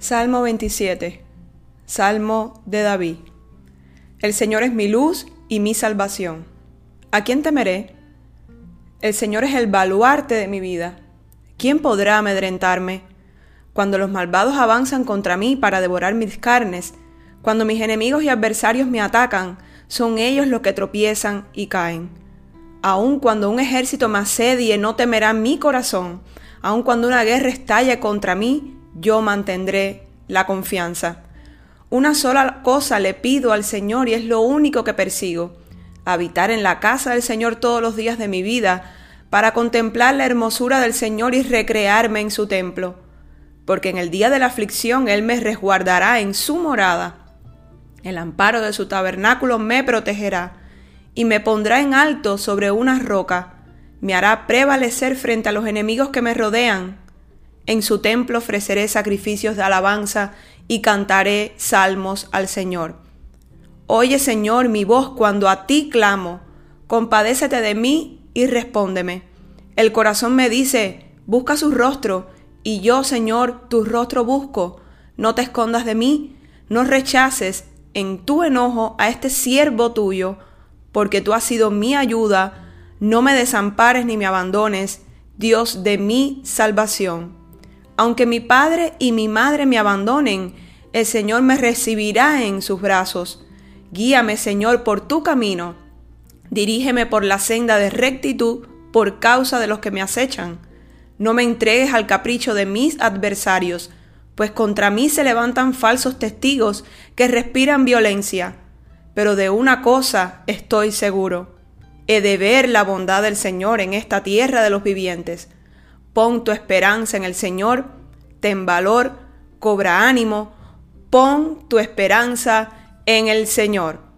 Salmo 27. Salmo de David. El Señor es mi luz y mi salvación. ¿A quién temeré? El Señor es el baluarte de mi vida. ¿Quién podrá amedrentarme? Cuando los malvados avanzan contra mí para devorar mis carnes, cuando mis enemigos y adversarios me atacan, son ellos los que tropiezan y caen. Aun cuando un ejército me asedie, no temerá mi corazón. Aun cuando una guerra estalle contra mí, yo mantendré la confianza. Una sola cosa le pido al Señor y es lo único que persigo, habitar en la casa del Señor todos los días de mi vida, para contemplar la hermosura del Señor y recrearme en su templo, porque en el día de la aflicción Él me resguardará en su morada. El amparo de su tabernáculo me protegerá y me pondrá en alto sobre una roca, me hará prevalecer frente a los enemigos que me rodean en su templo ofreceré sacrificios de alabanza y cantaré salmos al Señor. Oye, Señor, mi voz cuando a ti clamo. Compadécete de mí y respóndeme. El corazón me dice, busca su rostro, y yo, Señor, tu rostro busco. No te escondas de mí, no rechaces en tu enojo a este siervo tuyo, porque tú has sido mi ayuda, no me desampares ni me abandones, Dios de mi salvación. Aunque mi padre y mi madre me abandonen, el Señor me recibirá en sus brazos. Guíame, Señor, por tu camino. Dirígeme por la senda de rectitud por causa de los que me acechan. No me entregues al capricho de mis adversarios, pues contra mí se levantan falsos testigos que respiran violencia. Pero de una cosa estoy seguro. He de ver la bondad del Señor en esta tierra de los vivientes. Pon tu esperanza en el Señor, ten valor, cobra ánimo, pon tu esperanza en el Señor.